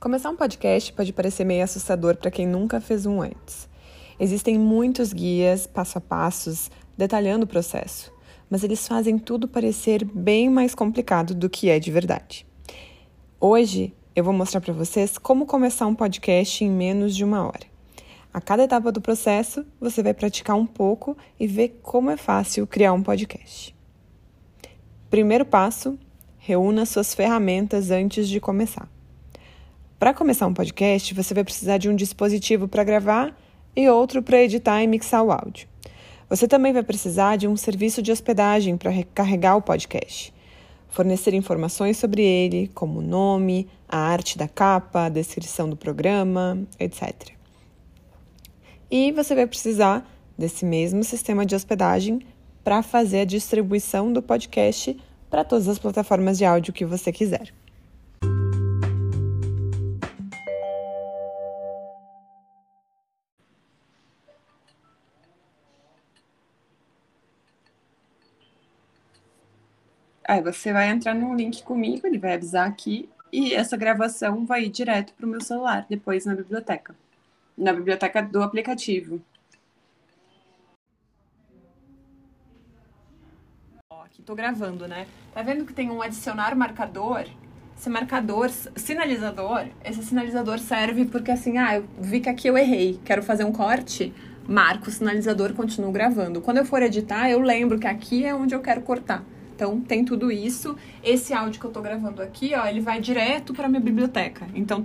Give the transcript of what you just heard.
Começar um podcast pode parecer meio assustador para quem nunca fez um antes. Existem muitos guias passo a passos detalhando o processo, mas eles fazem tudo parecer bem mais complicado do que é de verdade. Hoje eu vou mostrar para vocês como começar um podcast em menos de uma hora. A cada etapa do processo, você vai praticar um pouco e ver como é fácil criar um podcast. Primeiro passo: reúna suas ferramentas antes de começar. Para começar um podcast, você vai precisar de um dispositivo para gravar e outro para editar e mixar o áudio. Você também vai precisar de um serviço de hospedagem para recarregar o podcast, fornecer informações sobre ele, como o nome, a arte da capa, a descrição do programa, etc. E você vai precisar desse mesmo sistema de hospedagem para fazer a distribuição do podcast para todas as plataformas de áudio que você quiser. Aí você vai entrar no link comigo, ele vai avisar aqui, e essa gravação vai ir direto para o meu celular, depois na biblioteca. Na biblioteca do aplicativo. Ó, aqui tô gravando, né? Tá vendo que tem um adicionar marcador? Esse marcador, sinalizador, esse sinalizador serve porque assim, ah, eu vi que aqui eu errei, quero fazer um corte, marco o sinalizador, continuo gravando. Quando eu for editar, eu lembro que aqui é onde eu quero cortar. Então tem tudo isso. Esse áudio que eu tô gravando aqui, ó, ele vai direto para minha biblioteca. Então